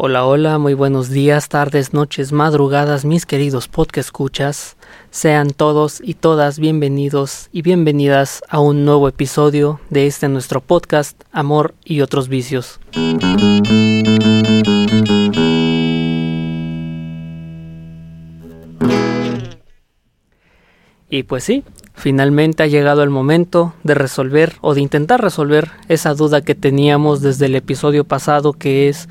Hola, hola, muy buenos días, tardes, noches, madrugadas, mis queridos podcast escuchas. Sean todos y todas bienvenidos y bienvenidas a un nuevo episodio de este nuestro podcast Amor y otros vicios. Y pues sí, finalmente ha llegado el momento de resolver o de intentar resolver esa duda que teníamos desde el episodio pasado que es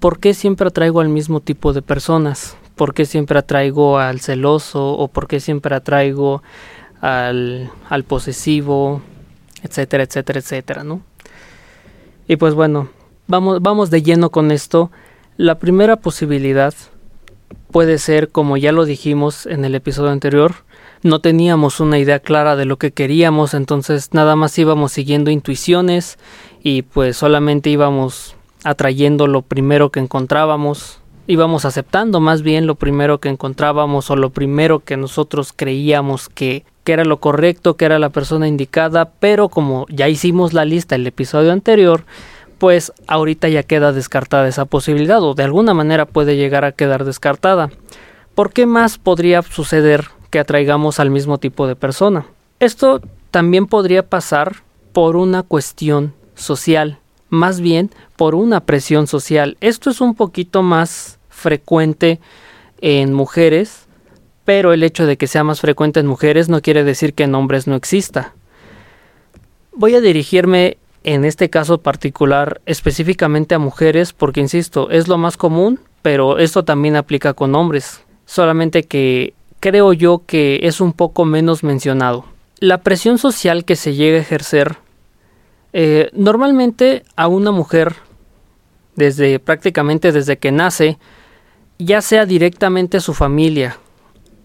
¿por qué siempre atraigo al mismo tipo de personas? ¿Por qué siempre atraigo al celoso? ¿O por qué siempre atraigo al, al posesivo? Etcétera, etcétera, etcétera, ¿no? Y pues bueno, vamos, vamos de lleno con esto. La primera posibilidad puede ser, como ya lo dijimos en el episodio anterior, no teníamos una idea clara de lo que queríamos, entonces nada más íbamos siguiendo intuiciones y pues solamente íbamos atrayendo lo primero que encontrábamos, íbamos aceptando más bien lo primero que encontrábamos o lo primero que nosotros creíamos que, que era lo correcto, que era la persona indicada, pero como ya hicimos la lista el episodio anterior, pues ahorita ya queda descartada esa posibilidad o de alguna manera puede llegar a quedar descartada. ¿Por qué más podría suceder que atraigamos al mismo tipo de persona? Esto también podría pasar por una cuestión social más bien por una presión social. Esto es un poquito más frecuente en mujeres, pero el hecho de que sea más frecuente en mujeres no quiere decir que en hombres no exista. Voy a dirigirme en este caso particular específicamente a mujeres porque, insisto, es lo más común, pero esto también aplica con hombres, solamente que creo yo que es un poco menos mencionado. La presión social que se llega a ejercer eh, normalmente a una mujer, desde prácticamente desde que nace, ya sea directamente su familia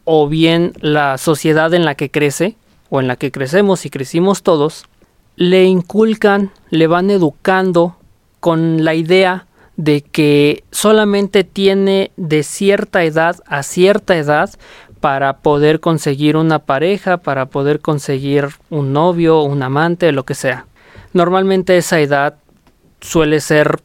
o bien la sociedad en la que crece o en la que crecemos y crecimos todos, le inculcan, le van educando con la idea de que solamente tiene de cierta edad a cierta edad para poder conseguir una pareja, para poder conseguir un novio, un amante, lo que sea. Normalmente esa edad suele ser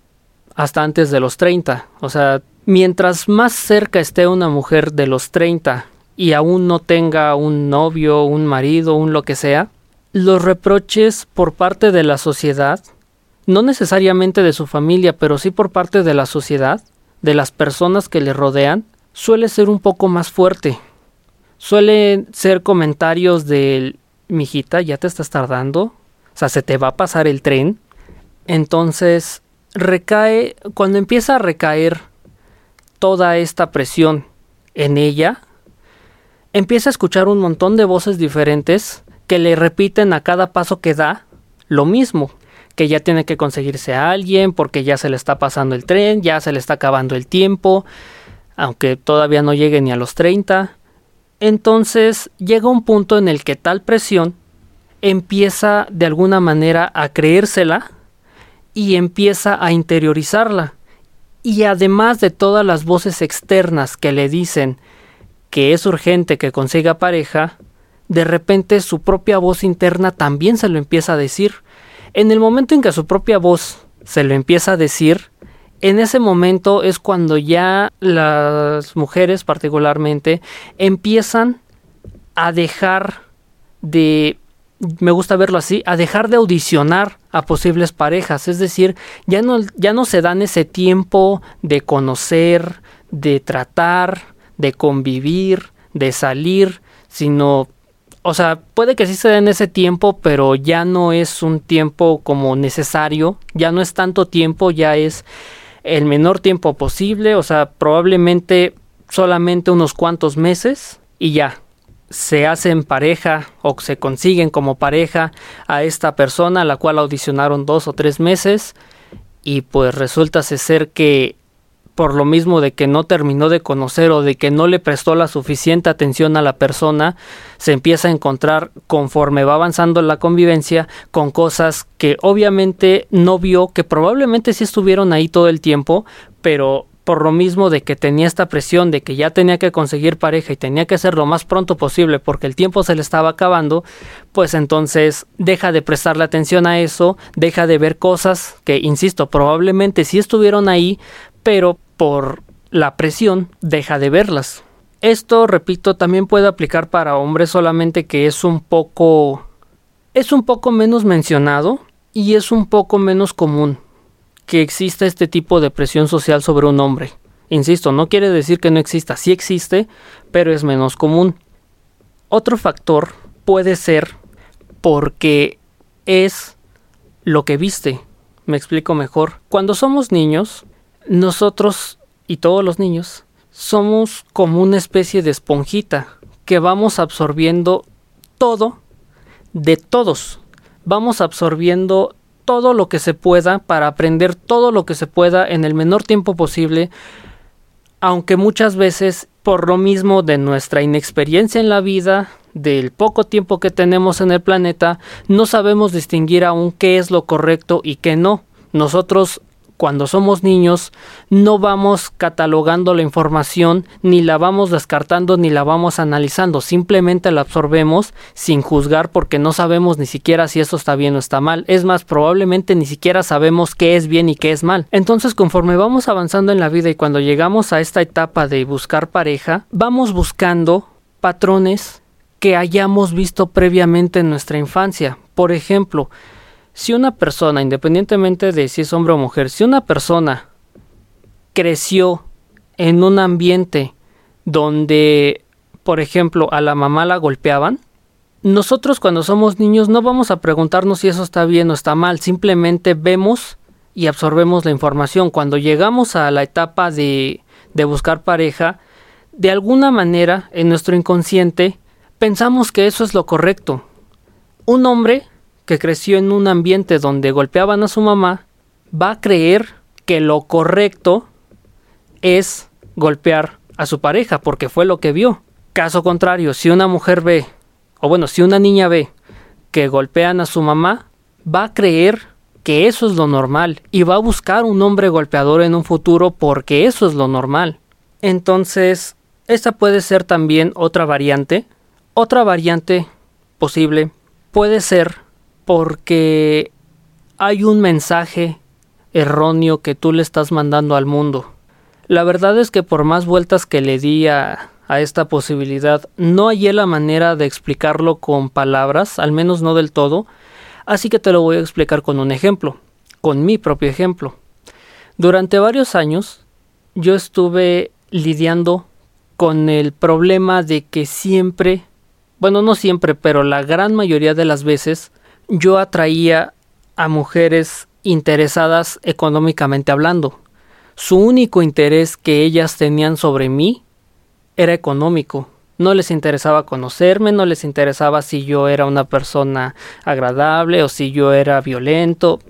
hasta antes de los 30. O sea, mientras más cerca esté una mujer de los 30 y aún no tenga un novio, un marido, un lo que sea, los reproches por parte de la sociedad, no necesariamente de su familia, pero sí por parte de la sociedad, de las personas que le rodean, suele ser un poco más fuerte. Suelen ser comentarios de mijita, ya te estás tardando, o sea, se te va a pasar el tren. Entonces, recae, cuando empieza a recaer toda esta presión en ella, empieza a escuchar un montón de voces diferentes que le repiten a cada paso que da lo mismo, que ya tiene que conseguirse a alguien porque ya se le está pasando el tren, ya se le está acabando el tiempo, aunque todavía no llegue ni a los 30. Entonces llega un punto en el que tal presión empieza de alguna manera a creérsela y empieza a interiorizarla. Y además de todas las voces externas que le dicen que es urgente que consiga pareja, de repente su propia voz interna también se lo empieza a decir. En el momento en que su propia voz se lo empieza a decir, en ese momento es cuando ya las mujeres particularmente empiezan a dejar de me gusta verlo así, a dejar de audicionar a posibles parejas. Es decir, ya no, ya no se dan ese tiempo de conocer, de tratar, de convivir, de salir, sino, o sea, puede que sí se den ese tiempo, pero ya no es un tiempo como necesario, ya no es tanto tiempo, ya es el menor tiempo posible, o sea, probablemente solamente unos cuantos meses y ya, se hacen pareja o se consiguen como pareja a esta persona a la cual audicionaron dos o tres meses y pues resulta ser que por lo mismo de que no terminó de conocer o de que no le prestó la suficiente atención a la persona, se empieza a encontrar conforme va avanzando la convivencia con cosas que obviamente no vio, que probablemente sí estuvieron ahí todo el tiempo, pero por lo mismo de que tenía esta presión de que ya tenía que conseguir pareja y tenía que ser lo más pronto posible porque el tiempo se le estaba acabando, pues entonces deja de prestarle atención a eso, deja de ver cosas que, insisto, probablemente sí estuvieron ahí, pero por la presión deja de verlas. Esto, repito, también puede aplicar para hombres solamente que es un poco es un poco menos mencionado y es un poco menos común que exista este tipo de presión social sobre un hombre. Insisto, no quiere decir que no exista, sí existe, pero es menos común. Otro factor puede ser porque es lo que viste. Me explico mejor. Cuando somos niños, nosotros y todos los niños somos como una especie de esponjita que vamos absorbiendo todo de todos. Vamos absorbiendo todo lo que se pueda para aprender todo lo que se pueda en el menor tiempo posible, aunque muchas veces por lo mismo de nuestra inexperiencia en la vida, del poco tiempo que tenemos en el planeta, no sabemos distinguir aún qué es lo correcto y qué no. Nosotros cuando somos niños no vamos catalogando la información, ni la vamos descartando, ni la vamos analizando, simplemente la absorbemos sin juzgar porque no sabemos ni siquiera si esto está bien o está mal. Es más, probablemente ni siquiera sabemos qué es bien y qué es mal. Entonces, conforme vamos avanzando en la vida y cuando llegamos a esta etapa de buscar pareja, vamos buscando patrones que hayamos visto previamente en nuestra infancia. Por ejemplo, si una persona, independientemente de si es hombre o mujer, si una persona creció en un ambiente donde, por ejemplo, a la mamá la golpeaban, nosotros cuando somos niños no vamos a preguntarnos si eso está bien o está mal, simplemente vemos y absorbemos la información. Cuando llegamos a la etapa de, de buscar pareja, de alguna manera en nuestro inconsciente pensamos que eso es lo correcto. Un hombre que creció en un ambiente donde golpeaban a su mamá, va a creer que lo correcto es golpear a su pareja, porque fue lo que vio. Caso contrario, si una mujer ve, o bueno, si una niña ve que golpean a su mamá, va a creer que eso es lo normal y va a buscar un hombre golpeador en un futuro porque eso es lo normal. Entonces, esta puede ser también otra variante. Otra variante posible puede ser porque hay un mensaje erróneo que tú le estás mandando al mundo. La verdad es que por más vueltas que le di a, esta posibilidad, no hallé la manera de explicarlo con palabras, al menos no del todo, así que te lo voy a explicar con un ejemplo, con mi propio ejemplo. Durante varios años yo estuve lidiando con el problema de que siempre, bueno, no siempre, pero la gran mayoría de las veces, yo atraía a mujeres interesadas económicamente hablando. Su único interés que ellas tenían sobre mí era económico. No les interesaba conocerme, no les interesaba si yo era una persona agradable o si yo era violento.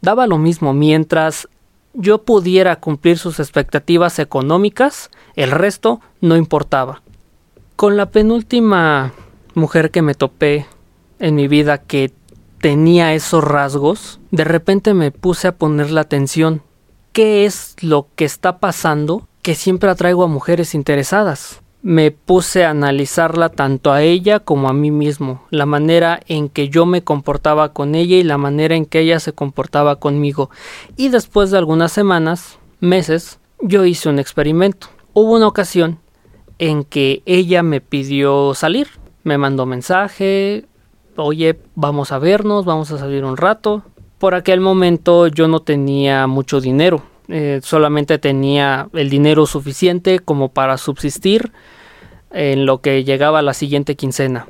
Daba lo mismo mientras yo pudiera cumplir sus expectativas económicas, el resto no importaba. Con la penúltima mujer que me topé en mi vida que tenía esos rasgos, de repente me puse a poner la atención. ¿Qué es lo que está pasando que siempre atraigo a mujeres interesadas? Me puse a analizarla tanto a ella como a mí mismo, la manera en que yo me comportaba con ella y la manera en que ella se comportaba conmigo. Y después de algunas semanas, meses, yo hice un experimento. Hubo una ocasión en que ella me pidió salir. Me mandó mensaje, oye, vamos a vernos, vamos a salir un rato. Por aquel momento yo no tenía mucho dinero, eh, solamente tenía el dinero suficiente como para subsistir en lo que llegaba la siguiente quincena.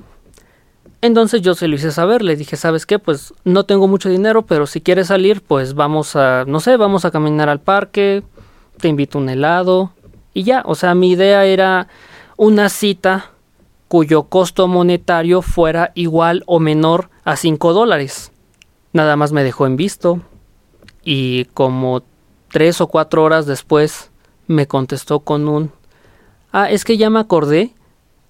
Entonces yo se lo hice saber, le dije, ¿sabes qué? Pues no tengo mucho dinero, pero si quieres salir, pues vamos a, no sé, vamos a caminar al parque, te invito un helado y ya, o sea, mi idea era una cita cuyo costo monetario fuera igual o menor a 5 dólares. Nada más me dejó en visto y como tres o cuatro horas después me contestó con un Ah, es que ya me acordé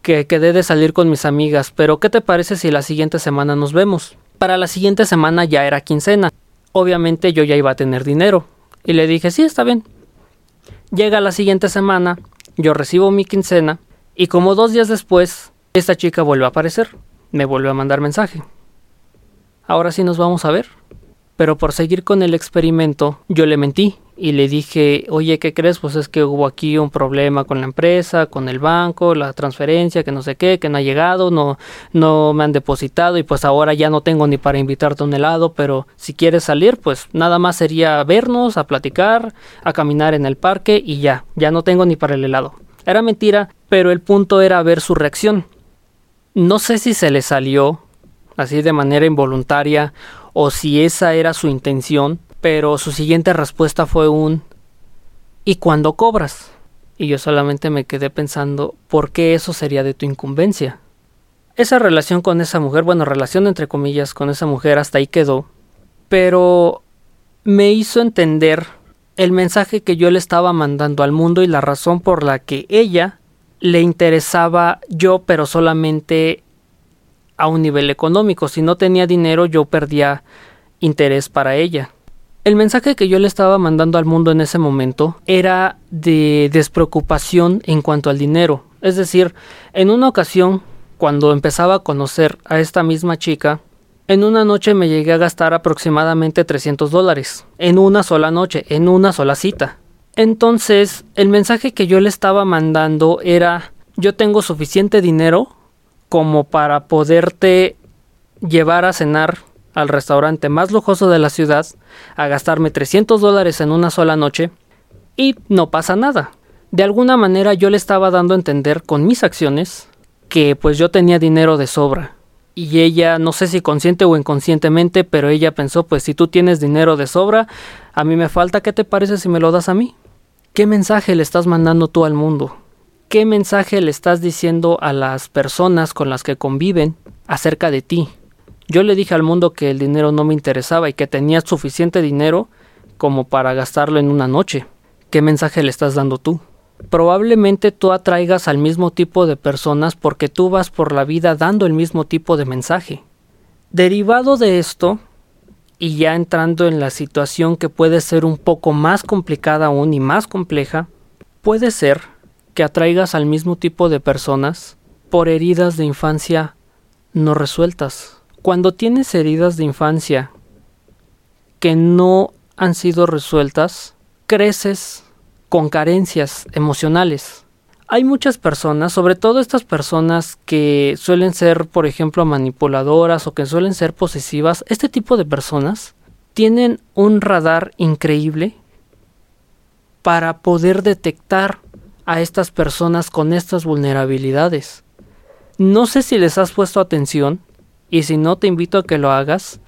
que quedé de salir con mis amigas, pero ¿qué te parece si la siguiente semana nos vemos? Para la siguiente semana ya era quincena. Obviamente yo ya iba a tener dinero. Y le dije, sí, está bien. Llega la siguiente semana, yo recibo mi quincena y como dos días después, esta chica vuelve a aparecer, me vuelve a mandar mensaje. Ahora sí nos vamos a ver. Pero por seguir con el experimento, yo le mentí y le dije, oye, ¿qué crees? Pues es que hubo aquí un problema con la empresa, con el banco, la transferencia, que no sé qué, que no ha llegado, no, no me han depositado y pues ahora ya no tengo ni para invitarte a un helado, pero si quieres salir, pues nada más sería vernos, a platicar, a caminar en el parque y ya, ya no tengo ni para el helado. Era mentira, pero el punto era ver su reacción. No sé si se le salió así de manera involuntaria o si esa era su intención, pero su siguiente respuesta fue un ¿y cuándo cobras? Y yo solamente me quedé pensando ¿por qué eso sería de tu incumbencia? Esa relación con esa mujer, bueno, relación entre comillas con esa mujer hasta ahí quedó, pero me hizo entender el mensaje que yo le estaba mandando al mundo y la razón por la que ella le interesaba yo, pero solamente a un nivel económico. Si no tenía dinero, yo perdía interés para ella. El mensaje que yo le estaba mandando al mundo en ese momento era de despreocupación en cuanto al dinero. Es decir, en una ocasión, cuando empezaba a conocer a esta misma chica, en una noche me llegué a gastar aproximadamente 300 dólares. En una sola noche, en una sola cita. Entonces, el mensaje que yo le estaba mandando era, yo tengo suficiente dinero como para poderte llevar a cenar al restaurante más lujoso de la ciudad, a gastarme 300 dólares en una sola noche, y no pasa nada. De alguna manera yo le estaba dando a entender con mis acciones que pues yo tenía dinero de sobra. Y ella, no sé si consciente o inconscientemente, pero ella pensó, pues si tú tienes dinero de sobra, a mí me falta, ¿qué te parece si me lo das a mí? ¿Qué mensaje le estás mandando tú al mundo? ¿Qué mensaje le estás diciendo a las personas con las que conviven acerca de ti? Yo le dije al mundo que el dinero no me interesaba y que tenía suficiente dinero como para gastarlo en una noche. ¿Qué mensaje le estás dando tú? Probablemente tú atraigas al mismo tipo de personas porque tú vas por la vida dando el mismo tipo de mensaje. Derivado de esto, y ya entrando en la situación que puede ser un poco más complicada aún y más compleja, puede ser que atraigas al mismo tipo de personas por heridas de infancia no resueltas. Cuando tienes heridas de infancia que no han sido resueltas, creces con carencias emocionales. Hay muchas personas, sobre todo estas personas que suelen ser, por ejemplo, manipuladoras o que suelen ser posesivas, este tipo de personas tienen un radar increíble para poder detectar a estas personas con estas vulnerabilidades. No sé si les has puesto atención, y si no te invito a que lo hagas,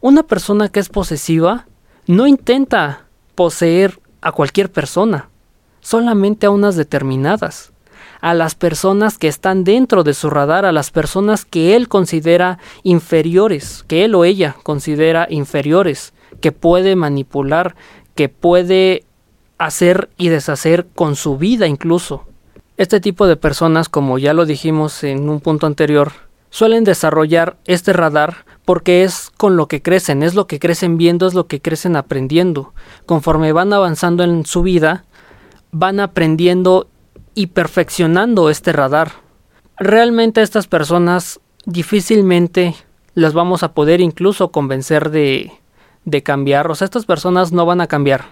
una persona que es posesiva no intenta poseer a cualquier persona, solamente a unas determinadas, a las personas que están dentro de su radar, a las personas que él considera inferiores, que él o ella considera inferiores, que puede manipular, que puede hacer y deshacer con su vida incluso. Este tipo de personas, como ya lo dijimos en un punto anterior, suelen desarrollar este radar porque es con lo que crecen, es lo que crecen viendo, es lo que crecen aprendiendo. Conforme van avanzando en su vida, van aprendiendo y perfeccionando este radar. Realmente estas personas difícilmente las vamos a poder incluso convencer de, de cambiar. O sea, estas personas no van a cambiar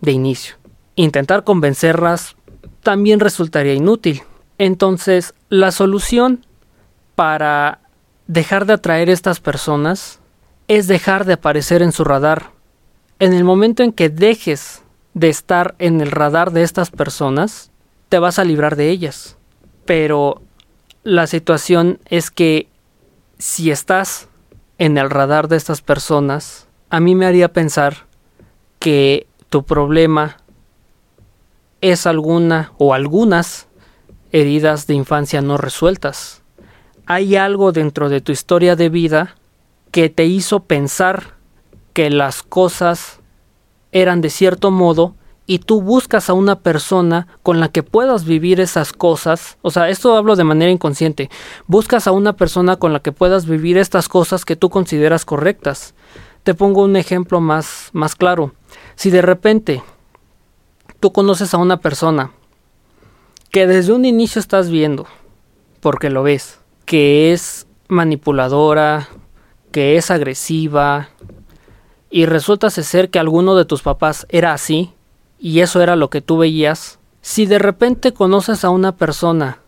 de inicio. Intentar convencerlas también resultaría inútil. Entonces, la solución para dejar de atraer a estas personas es dejar de aparecer en su radar. En el momento en que dejes de estar en el radar de estas personas, te vas a librar de ellas. Pero la situación es que si estás en el radar de estas personas, a mí me haría pensar que tu problema es alguna o algunas heridas de infancia no resueltas hay algo dentro de tu historia de vida que te hizo pensar que las cosas eran de cierto modo y tú buscas a una persona con la que puedas vivir esas cosas, o sea, esto hablo de manera inconsciente, buscas a una persona con la que puedas vivir estas cosas que tú consideras correctas. Te pongo un ejemplo más, más claro. Si de repente tú conoces a una persona que desde un inicio estás viendo, porque lo ves, que es manipuladora, que es agresiva, y resulta ser que alguno de tus papás era así y eso era lo que tú veías, si de repente conoces a una persona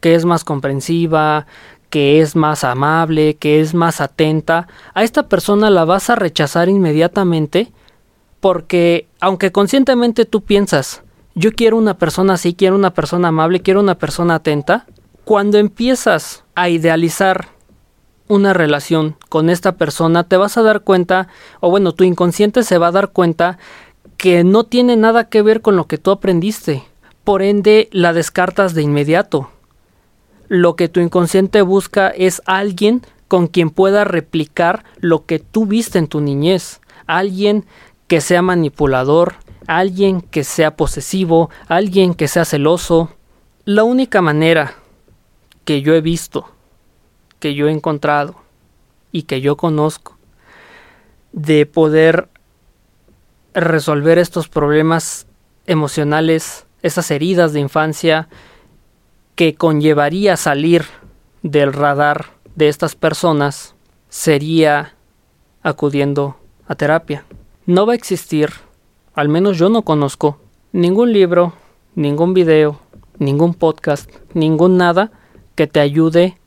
que es más comprensiva, que es más amable, que es más atenta, a esta persona la vas a rechazar inmediatamente porque aunque conscientemente tú piensas, yo quiero una persona así, quiero una persona amable, quiero una persona atenta, cuando empiezas a idealizar una relación con esta persona, te vas a dar cuenta, o bueno, tu inconsciente se va a dar cuenta que no tiene nada que ver con lo que tú aprendiste. Por ende, la descartas de inmediato. Lo que tu inconsciente busca es alguien con quien pueda replicar lo que tú viste en tu niñez. Alguien que sea manipulador, alguien que sea posesivo, alguien que sea celoso. La única manera que yo he visto, que yo he encontrado y que yo conozco de poder resolver estos problemas emocionales, esas heridas de infancia que conllevaría salir del radar de estas personas, sería acudiendo a terapia. No va a existir, al menos yo no conozco, ningún libro, ningún video, ningún podcast, ningún nada que te ayude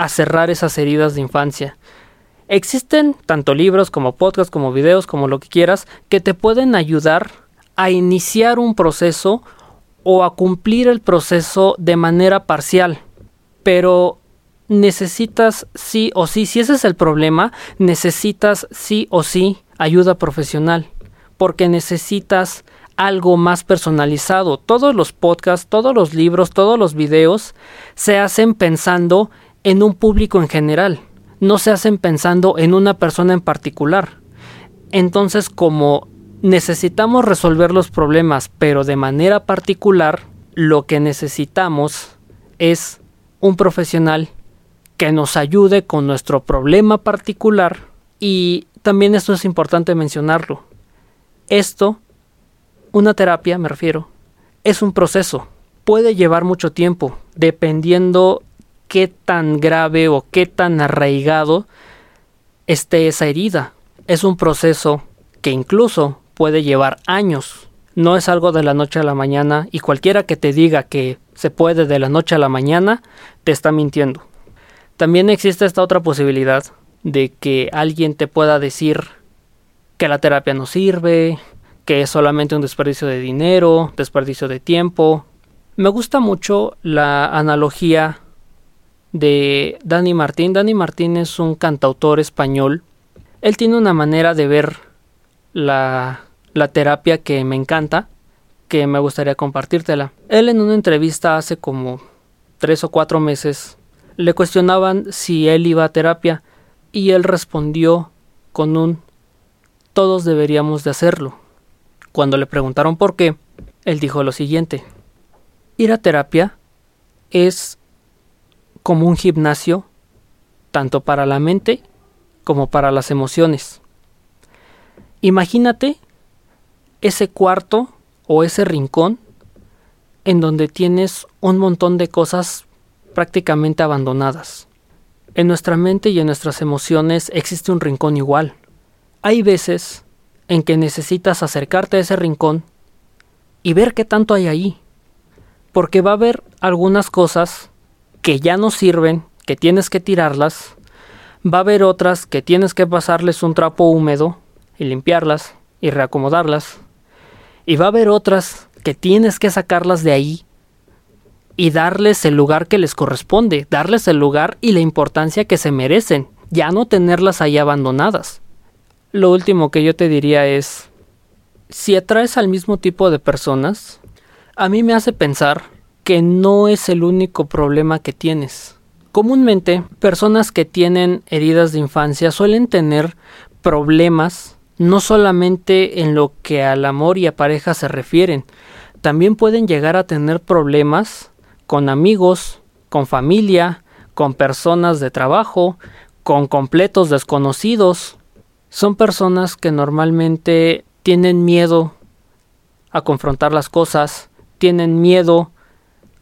a cerrar esas heridas de infancia. Existen tanto libros como podcasts, como videos, como lo que quieras, que te pueden ayudar a iniciar un proceso o a cumplir el proceso de manera parcial. Pero necesitas sí o sí, si ese es el problema, necesitas sí o sí ayuda profesional, porque necesitas algo más personalizado. Todos los podcasts, todos los libros, todos los videos se hacen pensando en un público en general, no se hacen pensando en una persona en particular. Entonces, como necesitamos resolver los problemas, pero de manera particular, lo que necesitamos es un profesional que nos ayude con nuestro problema particular y también esto es importante mencionarlo. Esto, una terapia, me refiero, es un proceso. Puede llevar mucho tiempo, dependiendo qué tan grave o qué tan arraigado esté esa herida. Es un proceso que incluso puede llevar años. No es algo de la noche a la mañana y cualquiera que te diga que se puede de la noche a la mañana te está mintiendo. También existe esta otra posibilidad de que alguien te pueda decir que la terapia no sirve, que es solamente un desperdicio de dinero, desperdicio de tiempo. Me gusta mucho la analogía de Dani Martín. Dani Martín es un cantautor español. Él tiene una manera de ver la, la terapia que me encanta, que me gustaría compartírtela. Él en una entrevista hace como tres o cuatro meses le cuestionaban si él iba a terapia y él respondió con un todos deberíamos de hacerlo. Cuando le preguntaron por qué, él dijo lo siguiente, ir a terapia es como un gimnasio tanto para la mente como para las emociones. Imagínate ese cuarto o ese rincón en donde tienes un montón de cosas prácticamente abandonadas. En nuestra mente y en nuestras emociones existe un rincón igual. Hay veces en que necesitas acercarte a ese rincón y ver qué tanto hay ahí. Porque va a haber algunas cosas que ya no sirven, que tienes que tirarlas. Va a haber otras que tienes que pasarles un trapo húmedo y limpiarlas y reacomodarlas. Y va a haber otras que tienes que sacarlas de ahí y darles el lugar que les corresponde, darles el lugar y la importancia que se merecen, ya no tenerlas ahí abandonadas. Lo último que yo te diría es, si atraes al mismo tipo de personas, a mí me hace pensar que no es el único problema que tienes. Comúnmente, personas que tienen heridas de infancia suelen tener problemas no solamente en lo que al amor y a pareja se refieren, también pueden llegar a tener problemas con amigos, con familia, con personas de trabajo, con completos desconocidos. Son personas que normalmente tienen miedo a confrontar las cosas, tienen miedo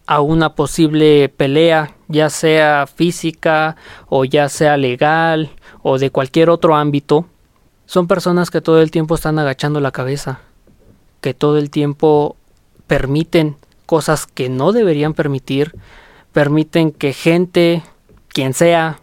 a una posible pelea, ya sea física o ya sea legal o de cualquier otro ámbito. Son personas que todo el tiempo están agachando la cabeza, que todo el tiempo permiten cosas que no deberían permitir, permiten que gente, quien sea,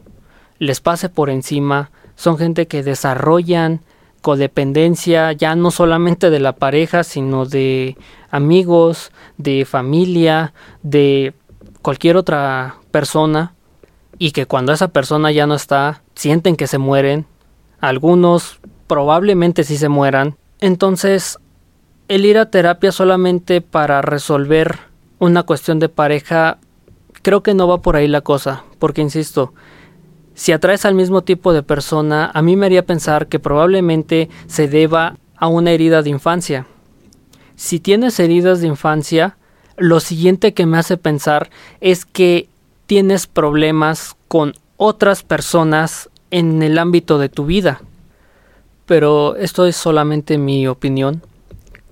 les pase por encima, son gente que desarrollan codependencia ya no solamente de la pareja, sino de amigos, de familia, de cualquier otra persona y que cuando esa persona ya no está, sienten que se mueren, algunos probablemente sí se mueran. Entonces, el ir a terapia solamente para resolver una cuestión de pareja, creo que no va por ahí la cosa, porque insisto, si atraes al mismo tipo de persona, a mí me haría pensar que probablemente se deba a una herida de infancia. Si tienes heridas de infancia, lo siguiente que me hace pensar es que tienes problemas con otras personas en el ámbito de tu vida. Pero esto es solamente mi opinión.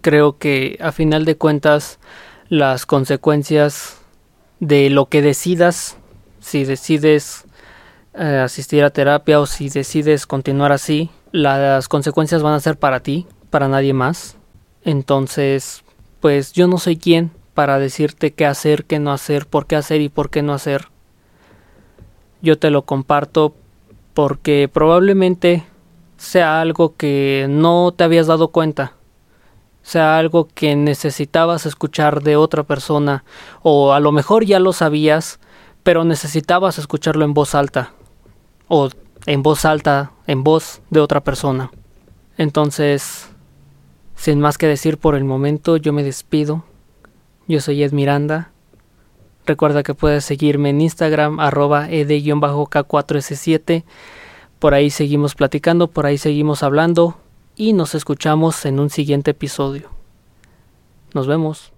Creo que a final de cuentas las consecuencias de lo que decidas, si decides eh, asistir a terapia o si decides continuar así, las consecuencias van a ser para ti, para nadie más. Entonces, pues yo no soy quien para decirte qué hacer, qué no hacer, por qué hacer y por qué no hacer. Yo te lo comparto porque probablemente sea algo que no te habías dado cuenta, sea algo que necesitabas escuchar de otra persona, o a lo mejor ya lo sabías, pero necesitabas escucharlo en voz alta, o en voz alta, en voz de otra persona. Entonces, sin más que decir por el momento, yo me despido. Yo soy Ed Miranda. Recuerda que puedes seguirme en Instagram, arroba ed-k4s7. Por ahí seguimos platicando, por ahí seguimos hablando y nos escuchamos en un siguiente episodio. Nos vemos.